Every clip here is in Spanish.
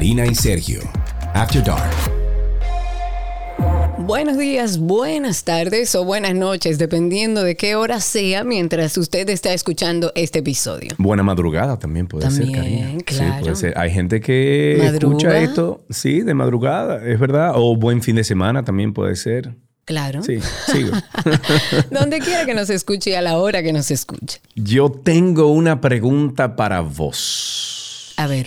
Karina y Sergio. After Dark. Buenos días, buenas tardes o buenas noches, dependiendo de qué hora sea mientras usted está escuchando este episodio. Buena madrugada también puede ser, También, Karina. Sí, claro. puede ser. Hay gente que ¿Madruga? escucha esto, sí, de madrugada, es verdad. O buen fin de semana también puede ser. Claro. Sí, sigo. Donde quiera que nos escuche y a la hora que nos escuche. Yo tengo una pregunta para vos. A ver,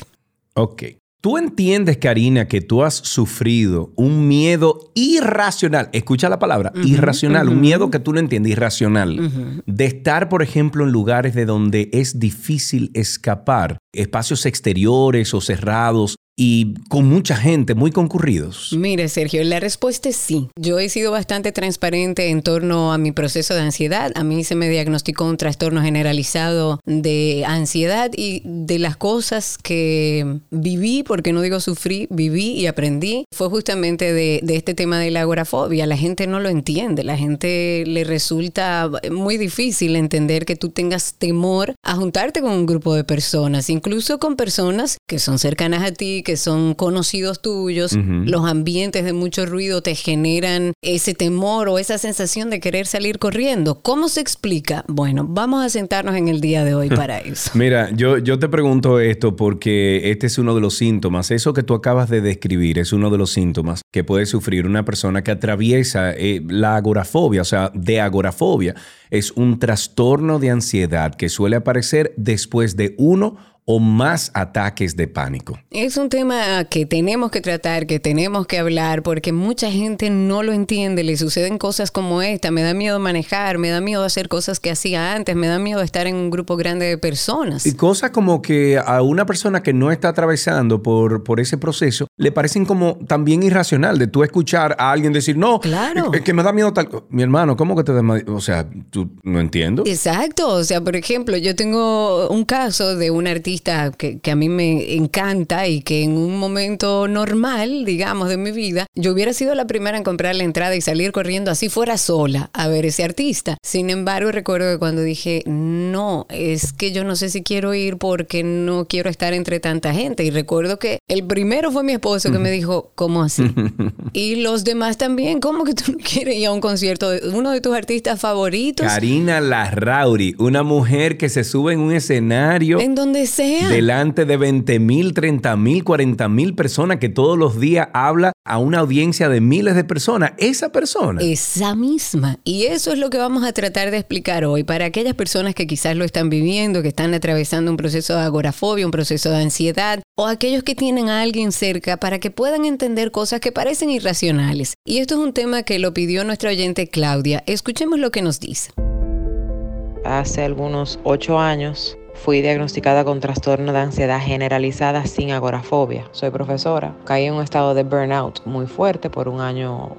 Ok. ¿Tú entiendes, Karina, que tú has sufrido un miedo irracional? Escucha la palabra, irracional, un miedo que tú no entiendes, irracional. De estar, por ejemplo, en lugares de donde es difícil escapar, espacios exteriores o cerrados y con mucha gente, muy concurridos. mire Sergio, la respuesta es sí. Yo he sido bastante transparente en torno a mi proceso de ansiedad. A mí se me diagnosticó un trastorno generalizado de ansiedad y de las cosas que viví, porque no digo sufrí, viví y aprendí, fue justamente de, de este tema de la agorafobia. La gente no lo entiende, la gente le resulta muy difícil entender que tú tengas temor a juntarte con un grupo de personas, incluso con personas que son cercanas a ti, que son conocidos tuyos. Los ambientes de mucho ruido te generan ese temor o esa sensación de querer salir corriendo. ¿Cómo se explica? Bueno, vamos a sentarnos en el día de hoy para eso. Mira, yo, yo te pregunto esto porque este es uno de los síntomas. Eso que tú acabas de describir es uno de los síntomas que puede sufrir una persona que atraviesa eh, la agorafobia, o sea, de agorafobia. Es un trastorno de ansiedad que suele aparecer después de uno o más ataques de pánico. Es un tema que tenemos que tratar, que tenemos que hablar, porque mucha gente no lo entiende. Le suceden cosas como esta. Me da miedo manejar, me da miedo hacer cosas que hacía antes, me da miedo estar en un grupo grande de personas. Y cosas como que a una persona que no está atravesando por, por ese proceso le parecen como también irracional de tú escuchar a alguien decir, no, Claro. es que me da miedo tal. co-". Mi hermano, ¿cómo que te da miedo? O sea, tú no entiendo. Exacto, o sea, por ejemplo, yo tengo un caso de un artista que, que a mí me encanta y que en un momento normal, digamos, de mi vida, yo hubiera sido la primera en comprar la entrada y salir corriendo así fuera sola a ver ese artista. Sin embargo, recuerdo que cuando dije, no, es que yo no sé si quiero ir porque no quiero estar entre tanta gente. Y recuerdo que el primero fue mi esposo que me dijo, ¿cómo así? y los demás también, ¿cómo que tú no quieres ir a un concierto de uno de tus artistas favoritos? Karina Larrauri, una mujer que se sube en un escenario En donde sea. delante de 20 mil, 30 mil, 40 mil personas que todos los días habla a una audiencia de miles de personas. Esa persona. Esa misma. Y eso es lo que vamos a tratar de explicar hoy para aquellas personas que quizás lo están viviendo, que están atravesando un proceso de agorafobia, un proceso de ansiedad, o aquellos que tienen a alguien cerca para que puedan entender cosas que parecen irracionales. Y esto es un tema que lo pidió nuestra oyente Claudia. Escuchemos lo que nos dice. Hace algunos ocho años fui diagnosticada con trastorno de ansiedad generalizada sin agorafobia. Soy profesora. Caí en un estado de burnout muy fuerte por un año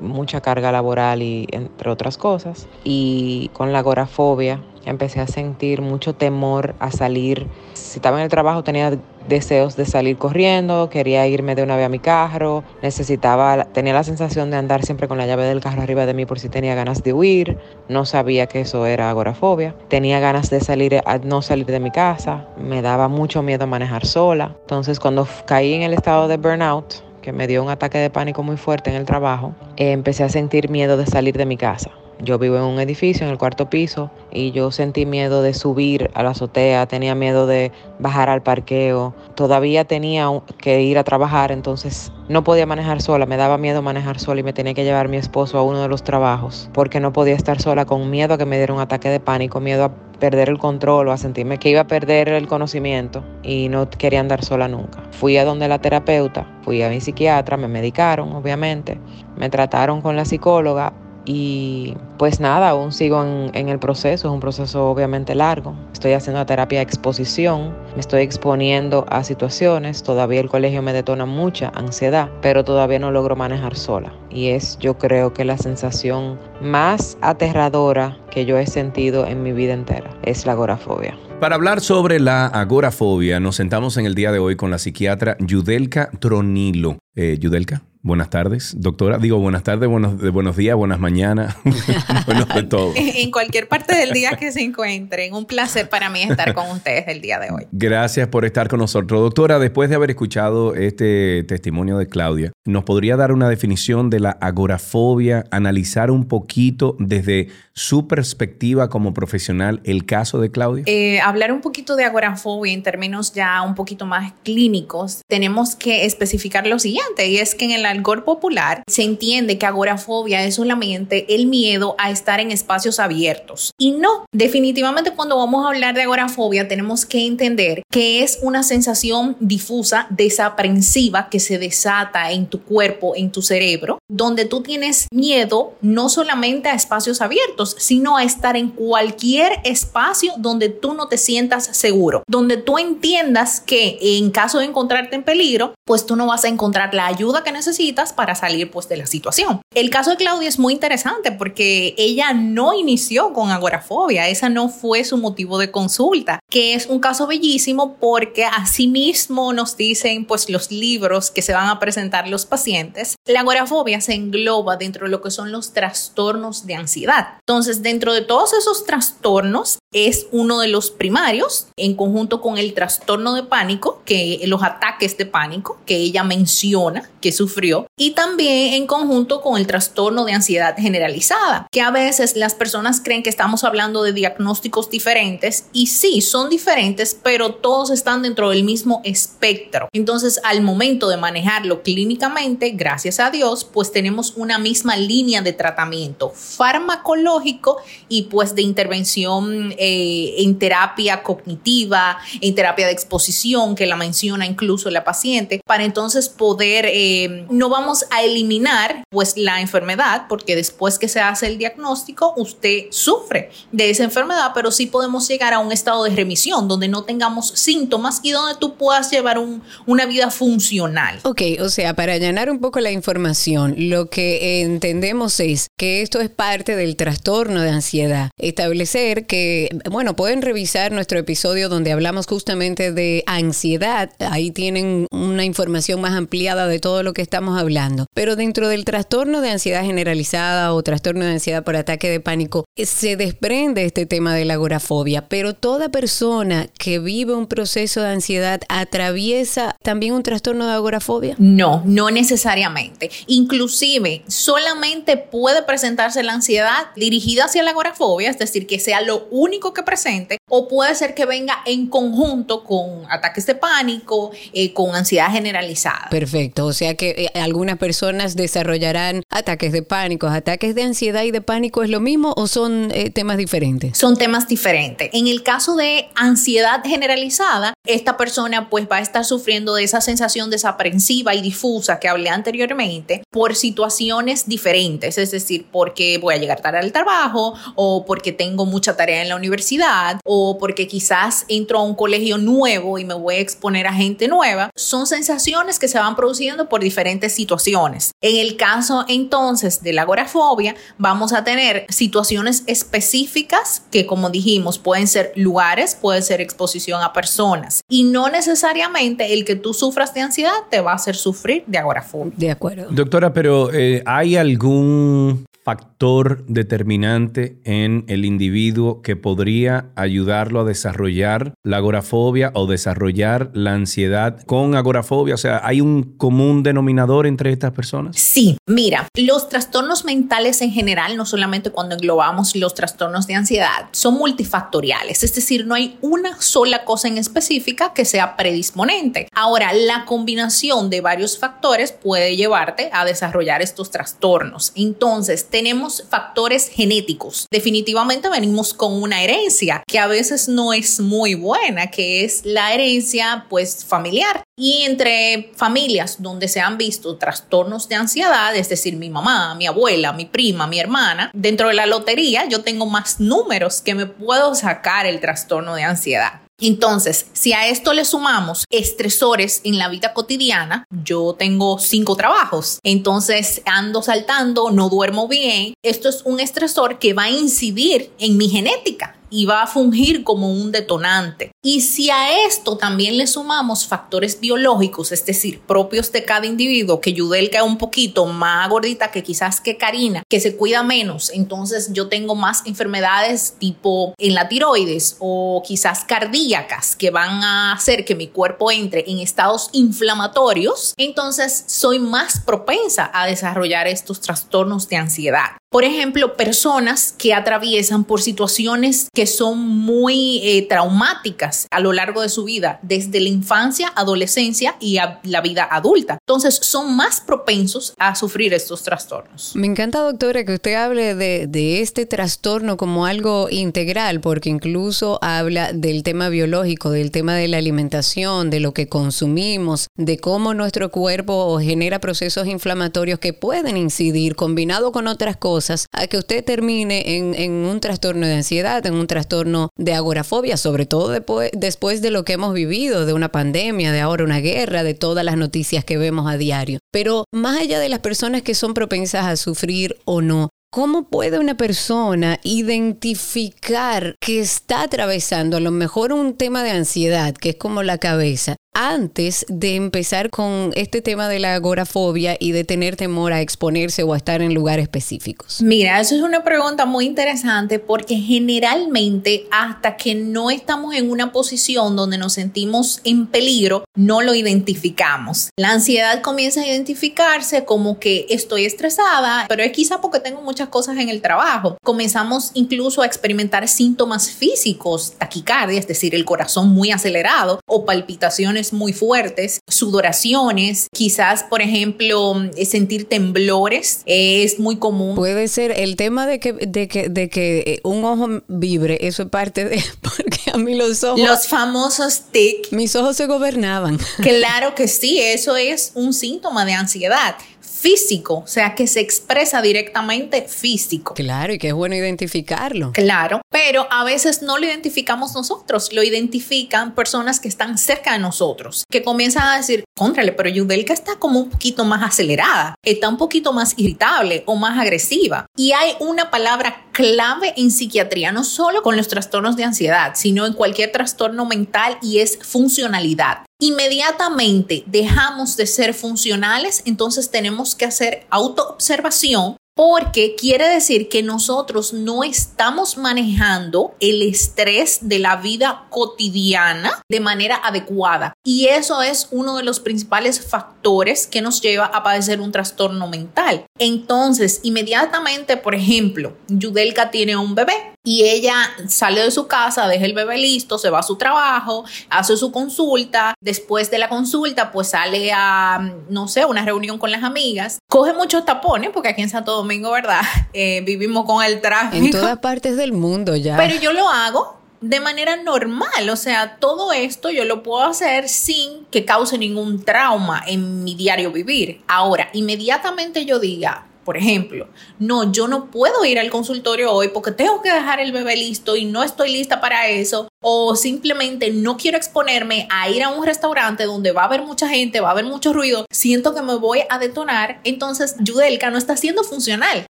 mucha carga laboral y entre otras cosas. Y con la agorafobia empecé a sentir mucho temor a salir. Si estaba en el trabajo tenía deseos de salir corriendo, quería irme de una vez a mi carro, necesitaba, tenía la sensación de andar siempre con la llave del carro arriba de mí por si tenía ganas de huir, no sabía que eso era agorafobia, tenía ganas de salir, no salir de mi casa, me daba mucho miedo manejar sola, entonces cuando caí en el estado de burnout, que me dio un ataque de pánico muy fuerte en el trabajo, eh, empecé a sentir miedo de salir de mi casa. Yo vivo en un edificio en el cuarto piso y yo sentí miedo de subir a la azotea, tenía miedo de bajar al parqueo, todavía tenía que ir a trabajar, entonces no podía manejar sola, me daba miedo manejar sola y me tenía que llevar mi esposo a uno de los trabajos porque no podía estar sola con miedo a que me diera un ataque de pánico, miedo a perder el control o a sentirme que iba a perder el conocimiento y no quería andar sola nunca. Fui a donde la terapeuta, fui a mi psiquiatra, me medicaron, obviamente, me trataron con la psicóloga y pues nada, aún sigo en, el proceso, es un proceso obviamente largo. Estoy haciendo terapia de exposición, me estoy exponiendo a situaciones, todavía el colegio me detona mucha ansiedad, pero todavía no logro manejar sola. Y es yo creo que la sensación más aterradora que yo he sentido en mi vida entera, es la agorafobia. Para hablar sobre la agorafobia, nos sentamos en el día de hoy con la psiquiatra Yudelka Tronilo. Eh, Yudelka, buenas tardes, doctora. Digo, buenas tardes, buenos, buenos días, buenas mañanas, buenos de todo. En cualquier parte del día que se encuentren, un placer para mí estar con ustedes el día de hoy. Gracias por estar con nosotros. Doctora, después de haber escuchado este testimonio de Claudia, ¿nos podría dar una definición de la agorafobia, analizar un poquito desde su perspectiva como profesional el caso de Claudia? Eh, hablar un poquito de agorafobia en términos ya un poquito más clínicos, tenemos que especificar lo siguiente, y es que en el algor popular se entiende que agorafobia es solamente el miedo a estar en espacios abiertos. Y no, definitivamente cuando vamos a hablar de agorafobia tenemos que entender que es una sensación difusa, desaprensiva que se desata en tu cuerpo, en tu cerebro, donde tú tienes miedo no solamente a espacios abiertos, sino a estar en cualquier espacio donde tú no te sientas seguro, donde tú entiendas que en caso de encontrarte en peligro, pues tú no vas a encontrar la ayuda que necesitas para salir pues de la situación. El caso de Claudia es muy interesante porque ella no inició con agorafobia, esa no fue su motivo de consulta, que es un caso bellísimo porque asimismo nos dicen pues los libros que se van a presentar los pacientes, la agorafobia se engloba dentro de lo que son los trastornos de ansiedad. Entonces, dentro de todos esos trastornos es uno de los primarios en conjunto con el trastorno de pánico, que los ataques de pánico que ella menciona que sufrió y también en conjunto con el trastorno de ansiedad generalizada, que a veces las personas creen que estamos hablando de diagnósticos diferentes y sí, son diferentes, pero todos están dentro del mismo espectro. Entonces, al momento de manejarlo clínicamente, gracias a Dios, pues tenemos una misma línea de tratamiento farmacológico y pues de intervención eh, en terapia cognitiva, en terapia de exposición, que la menciona incluso la paciente, para entonces poder, eh, no vamos a eliminar pues la enfermedad, porque después que se hace el diagnóstico, usted sufre de esa enfermedad, pero sí podemos llegar a un estado de remisión, donde no tengamos síntomas y donde tú puedas llevar un, una vida funcional. Ok, o sea, para llenar un poco la información, lo que entendemos es que esto es parte del trastorno de ansiedad. Establecer que, bueno, pueden revisar nuestro episodio donde hablamos justamente de ansiedad. Ahí tienen una información más ampliada de todo lo que estamos hablando. Pero dentro del trastorno de ansiedad generalizada o trastorno de ansiedad por ataque de pánico, se desprende este tema de la agorafobia. Pero toda persona que vive un proceso de ansiedad atraviesa también un trastorno de agorafobia. No, no necesariamente. Inclusive, solamente puede presentarse la ansiedad dirigida hacia la agorafobia, es decir, que sea lo único que presente, o puede ser que venga en conjunto con ataques de pánico, eh, con ansiedad generalizada. Perfecto, o sea que eh, algunas personas desarrollarán ataques de pánico, ataques de ansiedad y de pánico, ¿es lo mismo o son eh, temas diferentes? Son temas diferentes. En el caso de ansiedad generalizada, esta persona pues va a estar sufriendo de esa sensación desaprensiva y difusa que hablé anteriormente por situaciones diferentes, es decir, porque voy a llegar tarde al trabajo o porque tengo mucha tarea en la universidad o porque quizás entro a un colegio nuevo y me voy a exponer a gente nueva. Son sensaciones que se van produciendo por diferentes situaciones. En el caso entonces de la agorafobia, vamos a tener situaciones específicas que como dijimos pueden ser lugares, puede ser exposición a personas y no necesariamente el que tú sufras de ansiedad te va a hacer sufrir de agorafobia. De acuerdo. Doctora, pero eh, ¿hay algún factor determinante en el individuo que podría ayudarlo a desarrollar la agorafobia o desarrollar la ansiedad con agorafobia? O sea, ¿hay un común denominador entre estas personas? Sí, mira, los trastornos mentales en general, no solamente cuando englobamos los trastornos de ansiedad, son multifactoriales, es decir, no hay una sola cosa en específica que sea predisponente. Ahora, la combinación de varios factores puede llevarte a desarrollar estos trastornos. Entonces, tenemos factores genéticos. Definitivamente venimos con una herencia que a veces no es muy buena, que es la herencia pues familiar. Y entre familias donde se han visto trastornos de ansiedad, es decir, mi mamá, mi abuela, mi prima, mi hermana, dentro de la lotería yo tengo más números que me puedo sacar el trastorno de ansiedad. Entonces, si a esto le sumamos estresores en la vida cotidiana, yo tengo cinco trabajos, entonces ando saltando, no duermo bien, esto es un estresor que va a incidir en mi genética y va a fungir como un detonante. Y si a esto también le sumamos factores biológicos, es decir, propios de cada individuo, que Yudelka es un poquito más gordita que quizás que Karina, que se cuida menos, entonces yo tengo más enfermedades tipo en la tiroides o quizás cardíacas que van a hacer que mi cuerpo entre en estados inflamatorios, entonces soy más propensa a desarrollar estos trastornos de ansiedad. Por ejemplo, personas que atraviesan por situaciones que son muy eh, traumáticas a lo largo de su vida, desde la infancia, adolescencia y a la vida adulta. Entonces, son más propensos a sufrir estos trastornos. Me encanta, doctora, que usted hable de, de este trastorno como algo integral, porque incluso habla del tema biológico, del tema de la alimentación, de lo que consumimos, de cómo nuestro cuerpo genera procesos inflamatorios que pueden incidir combinado con otras cosas a que usted termine en, un trastorno de ansiedad, en un trastorno de agorafobia, sobre todo después, de lo que hemos vivido, de una pandemia, de ahora una guerra, de todas las noticias que vemos a diario. Pero más allá de las personas que son propensas a sufrir o no, ¿Cómo puede una persona identificar que está atravesando a lo mejor un tema de ansiedad, que es como la cabeza, antes de empezar con este tema de la agorafobia y de tener temor a exponerse o a estar en lugares específicos? Mira, eso es una pregunta muy interesante porque generalmente hasta que no estamos en una posición donde nos sentimos en peligro, no lo identificamos. La ansiedad comienza a identificarse como que estoy estresada, pero es quizá porque tengo muchas cosas en el trabajo. Comenzamos incluso a experimentar síntomas físicos, taquicardia, es decir, el corazón muy acelerado o palpitaciones muy fuertes, sudoraciones, quizás, por ejemplo, sentir temblores, es muy común. Puede ser el tema de que, de que, de que eh, un ojo vibre, eso es parte de, porque a mí los ojos... Los famosos tic. Mis ojos se gobernaban. Claro que sí, eso es un síntoma de ansiedad físico, o sea, que se expresa directamente físico. Claro, y que es bueno identificarlo. Claro, pero a veces no lo identificamos nosotros, lo identifican personas que están cerca de nosotros, que comienzan a decir, contrale, pero Yudelka está como un poquito más acelerada, está un poquito más irritable o más agresiva. Y hay una palabra clave en psiquiatría, no solo con los trastornos de ansiedad, sino en cualquier trastorno mental y es funcionalidad inmediatamente dejamos de ser funcionales, entonces tenemos que hacer autoobservación porque quiere decir que nosotros no estamos manejando el estrés de la vida cotidiana de manera adecuada. Y eso es uno de los principales factores que nos lleva a padecer un trastorno mental. Entonces, inmediatamente, por ejemplo, Yudelka tiene un bebé y ella sale de su casa, deja el bebé listo, se va a su trabajo, hace su consulta, después de la consulta pues sale a, no sé, una reunión con las amigas, coge muchos tapones, porque aquí en Santo Domingo, ¿verdad? Eh, vivimos con el tráfico. En todas partes del mundo ya. Pero yo lo hago de manera normal, o sea, todo esto yo lo puedo hacer sin que cause ningún trauma en mi diario vivir. Ahora, inmediatamente yo diga, por ejemplo, no, yo no puedo ir al consultorio hoy porque tengo que dejar el bebé listo y no estoy lista para eso, o simplemente no quiero exponerme a ir a un restaurante donde va a haber mucha gente, va a haber mucho ruido, siento que me voy a detonar, entonces Yudelka no está siendo funcional.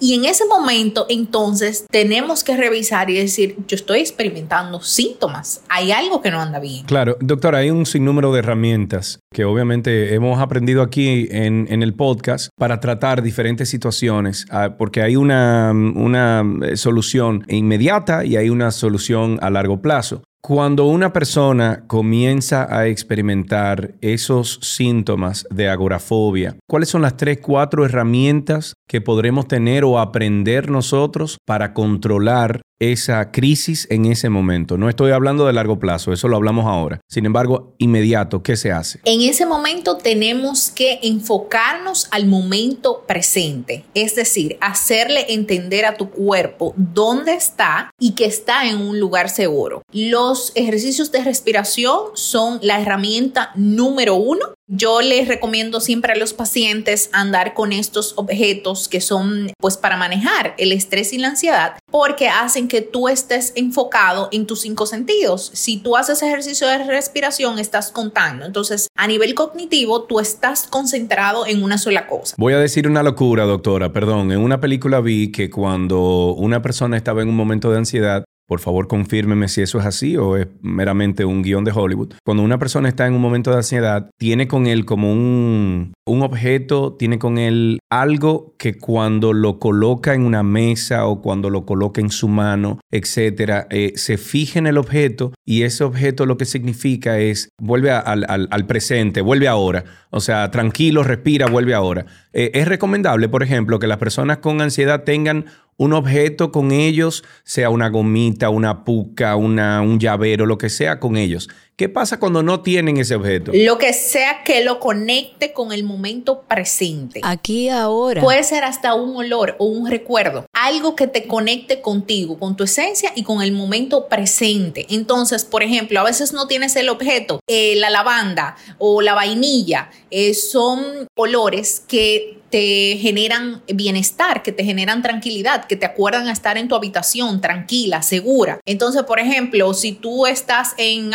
Y en ese momento, entonces, tenemos que revisar y decir, yo estoy experimentando síntomas, hay algo que no anda bien. Claro, doctora, hay un sinnúmero de herramientas que obviamente hemos aprendido aquí en, en el podcast para tratar diferentes situaciones, ah, porque hay una, una eh, solución inmediata y hay una solución a largo plazo. Cuando una persona comienza a experimentar esos síntomas de agorafobia, ¿cuáles son las tres, cuatro herramientas que podremos tener o aprender nosotros para controlar esa crisis en ese momento. No estoy hablando de largo plazo, eso lo hablamos ahora. Sin embargo, inmediato, ¿qué se hace? En ese momento tenemos que enfocarnos al momento presente, es decir, hacerle entender a tu cuerpo dónde está y que está en un lugar seguro. Los ejercicios de respiración son la herramienta número uno yo les recomiendo siempre a los pacientes andar con estos objetos que son pues para manejar el estrés y la ansiedad porque hacen que tú estés enfocado en tus cinco sentidos. Si tú haces ejercicio de respiración estás contando. Entonces a nivel cognitivo tú estás concentrado en una sola cosa. Voy a decir una locura doctora, perdón. En una película vi que cuando una persona estaba en un momento de ansiedad por favor confírmeme si eso es así o es meramente un guion de Hollywood. Cuando una persona está en un momento de ansiedad, tiene con él como un, un objeto, tiene con él algo que cuando lo coloca en una mesa o cuando lo coloca en su mano, etcétera, eh, se fija en el objeto y ese objeto lo que significa es vuelve al, al, presente, vuelve ahora. O sea, tranquilo, respira, vuelve ahora. Eh, es recomendable, por ejemplo, que las personas con ansiedad tengan un objeto con ellos, sea una gomita, una puca, una, un llavero, lo que sea con ellos. ¿Qué pasa cuando no tienen ese objeto? Lo que sea que lo conecte con el momento presente. Aquí ahora. Puede ser hasta un olor o un recuerdo. Algo que te conecte contigo, con tu esencia y con el momento presente. Entonces, por ejemplo, a veces no tienes el objeto, eh, la lavanda o la vainilla. Eh, son olores que te generan bienestar, que te generan tranquilidad, que te acuerdan a estar en tu habitación tranquila, segura. Entonces, por ejemplo, si tú estás en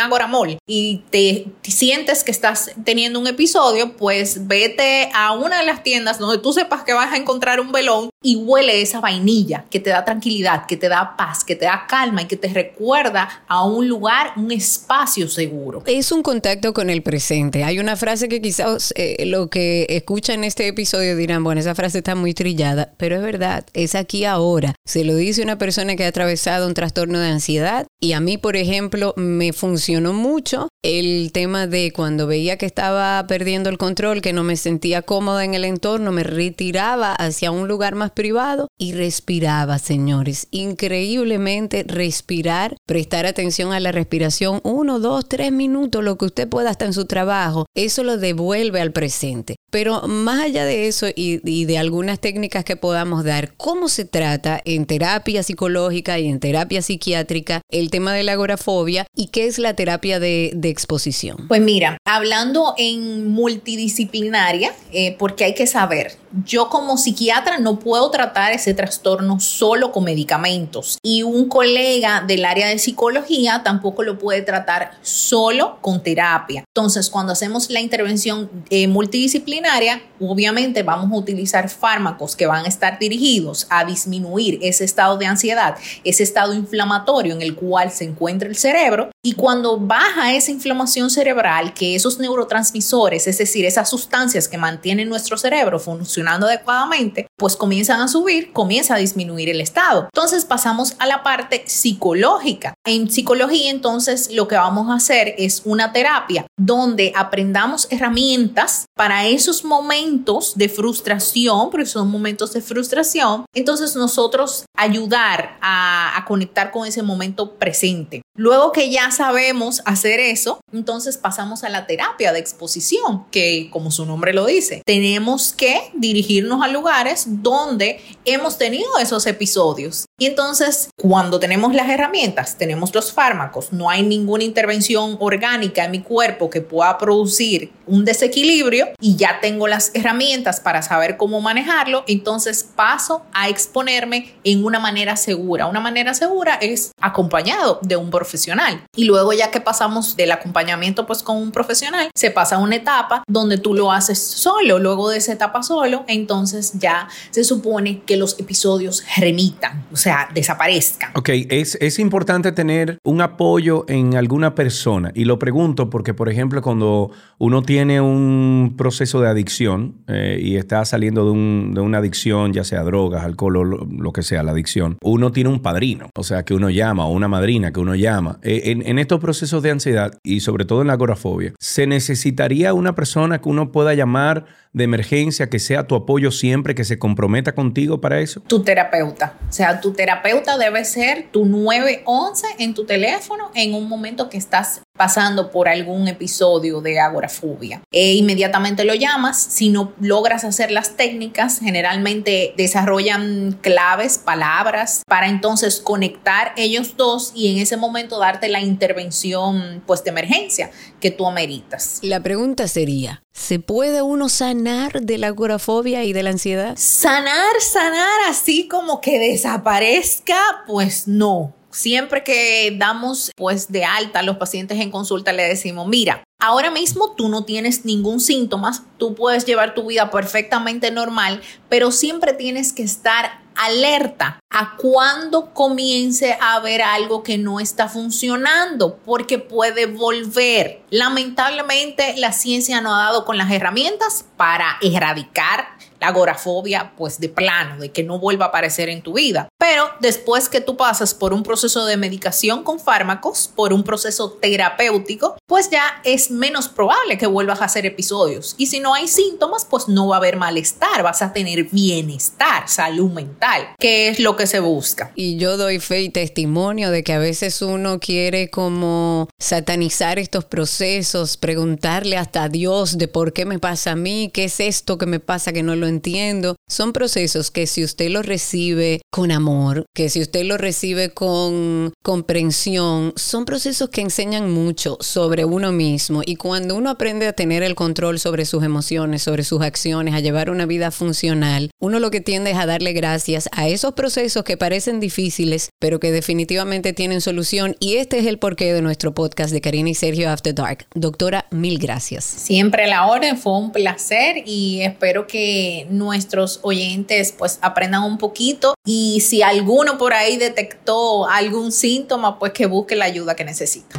Y te, sientes que estás teniendo un episodio, pues vete a una de las tiendas donde tú sepas que vas a encontrar un velón y huele esa vainilla que te da tranquilidad, que te da paz, que te da calma y que te recuerda a un lugar, un espacio seguro. Es un contacto con el presente. Hay una frase que quizás eh, lo que escuchan este episodio dirán, bueno, esa frase está muy trillada, pero es verdad, es aquí ahora. Se lo dice una persona que ha atravesado un trastorno de ansiedad y a mí, por ejemplo, me funcionó mucho el tema de cuando veía que estaba perdiendo el control, que no me sentía cómoda en el entorno, me retiraba hacia un lugar más privado y respiraba, señores. Increíblemente respirar, prestar atención a la respiración, uno, dos, tres minutos, lo que usted pueda hasta en su trabajo, eso lo devuelve al presente. Pero más allá de eso y, y de algunas técnicas que podamos dar, ¿cómo se trata en terapia psicológica y en terapia psiquiátrica el tema de la agorafobia y qué es la terapia de, exposición? Pues mira, hablando en multidisciplinaria, eh, porque hay que saber, yo como psiquiatra no puedo tratar ese trastorno solo con medicamentos y un colega del área de psicología tampoco lo puede tratar solo con terapia. Entonces, cuando hacemos la intervención eh, multidisciplinaria, obviamente vamos a utilizar fármacos que van a estar dirigidos a disminuir ese estado de ansiedad, ese estado inflamatorio en el cual se encuentra el cerebro y cuando baja esa inflamación cerebral, que esos neurotransmisores, es decir, esas sustancias que mantienen nuestro cerebro funcionando adecuadamente, pues comienzan a subir, comienza a disminuir el estado. Entonces pasamos a la parte psicológica. En psicología entonces lo que vamos a hacer es una terapia donde aprendamos herramientas para esos momentos de frustración, porque son momentos de frustración. Entonces nosotros ayudar a, a conectar con ese momento presente. Luego que ya sabemos hacer eso, entonces pasamos a la terapia de exposición, que como su nombre lo dice, tenemos que dirigirnos a lugares donde hemos tenido esos episodios. Y entonces, cuando tenemos las herramientas, tenemos los fármacos, no hay ninguna intervención orgánica en mi cuerpo que pueda producir un desequilibrio y ya tengo las herramientas para saber cómo manejarlo, entonces paso a exponerme en una manera segura. Una manera segura es acompañado de un profesional. Y luego ya que pasamos del acompañamiento pues con un profesional, se pasa a una etapa donde tú lo haces solo. Luego de esa etapa solo, entonces ya se supone que los episodios remitan, o sea, desaparezcan. Ok, es, es importante tener un apoyo en alguna persona. Y lo pregunto porque, por ejemplo, cuando uno tiene un proceso de adicción eh, y está saliendo de, un, de, una adicción, ya sea drogas, alcohol o lo, que sea, la adicción, uno tiene un padrino, o sea, que uno llama, o una madrina que uno llama. Eh, en, en, estos procesos de ansiedad y sobre todo en la agorafobia, ¿se necesitaría una persona que uno pueda llamar de emergencia, que sea tu apoyo siempre, que se comprometa contigo para eso? Tu terapeuta. O sea, tu terapeuta debe ser tu 911 en tu teléfono en un momento que estás pasando por algún episodio de agorafobia. E inmediatamente lo llamas. Si no logras hacer las técnicas, generalmente desarrollan claves, palabras, para entonces conectar ellos dos y en ese momento darte la intervención pues de emergencia que tú ameritas. La pregunta sería, ¿se puede uno sanar de la agorafobia y de la ansiedad? Sanar, sanar así como que desaparezca, pues no siempre que damos pues de alta a los pacientes en consulta le decimos, mira, ahora mismo tú no tienes ningún síntoma, tú puedes llevar tu vida perfectamente normal, pero siempre tienes que estar alerta a cuando comience a haber algo que no está funcionando, porque puede volver. Lamentablemente, la ciencia no ha dado con las herramientas para erradicar la agorafobia, pues de plano, de que no vuelva a aparecer en tu vida. Pero después que tú pasas por un proceso de medicación con fármacos, por un proceso terapéutico, pues ya es menos probable que vuelvas a hacer episodios. Y si no hay síntomas, pues no va a haber malestar, vas a tener bienestar, salud mental, que es lo que se busca. Y yo doy fe y testimonio de que a veces uno quiere como satanizar estos procesos, preguntarle hasta a Dios de por qué me pasa a mí, qué es esto que me pasa que no lo entiendo. Son procesos que si usted los recibe con amor, que si usted los recibe con comprensión, son procesos que enseñan mucho sobre uno mismo. Y cuando uno aprende a tener el control sobre sus emociones, sobre sus acciones, a llevar una vida funcional, uno lo que tiende es a darle gracias a esos procesos que parecen difíciles, pero que definitivamente tienen solución. Y este es el porqué de nuestro podcast de Karina y Sergio After Dark. Doctora, mil gracias. Siempre la orden, fue un placer y espero que nuestros oyentes pues aprendan un poquito y si alguno por ahí detectó algún síntoma, pues que busque la ayuda que necesita.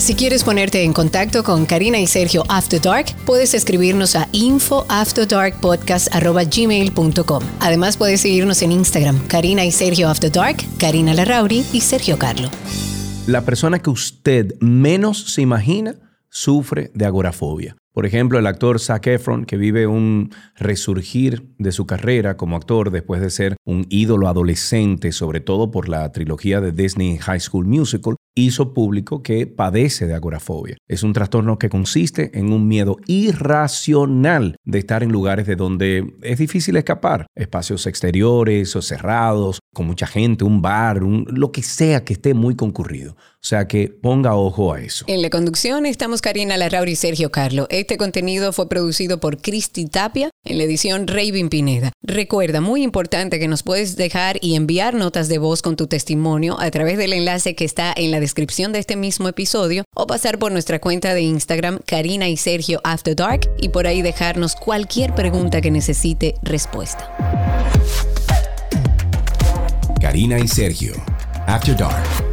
Si quieres ponerte en contacto con Karina y Sergio After Dark, puedes escribirnos a infoafterdarkpodcast.gmail.com. Además, puedes seguirnos en Instagram, Karina y Sergio After Dark, Karina Larrauri y Sergio Carlo. La persona que usted menos se imagina sufre de agorafobia. Por ejemplo, el actor Zac Efron, que vive un resurgir de su carrera como actor después de ser un ídolo adolescente, sobre todo por la trilogía de Disney High School Musical, hizo público que padece de agorafobia. Es un trastorno que consiste en un miedo irracional de estar en lugares de donde es difícil escapar, espacios exteriores o cerrados, con mucha gente, un bar, lo que sea que esté muy concurrido. O sea que ponga ojo a eso. En la conducción estamos Karina Larrauri y Sergio Carlo. Este contenido fue producido por Cristi Tapia en la edición Raven Pineda. Recuerda, muy importante que nos puedes dejar y enviar notas de voz con tu testimonio a través del enlace que está en la descripción de este mismo episodio o pasar por nuestra cuenta de Instagram Karina y Sergio After Dark y por ahí dejarnos cualquier pregunta que necesite respuesta. Karina y Sergio After Dark.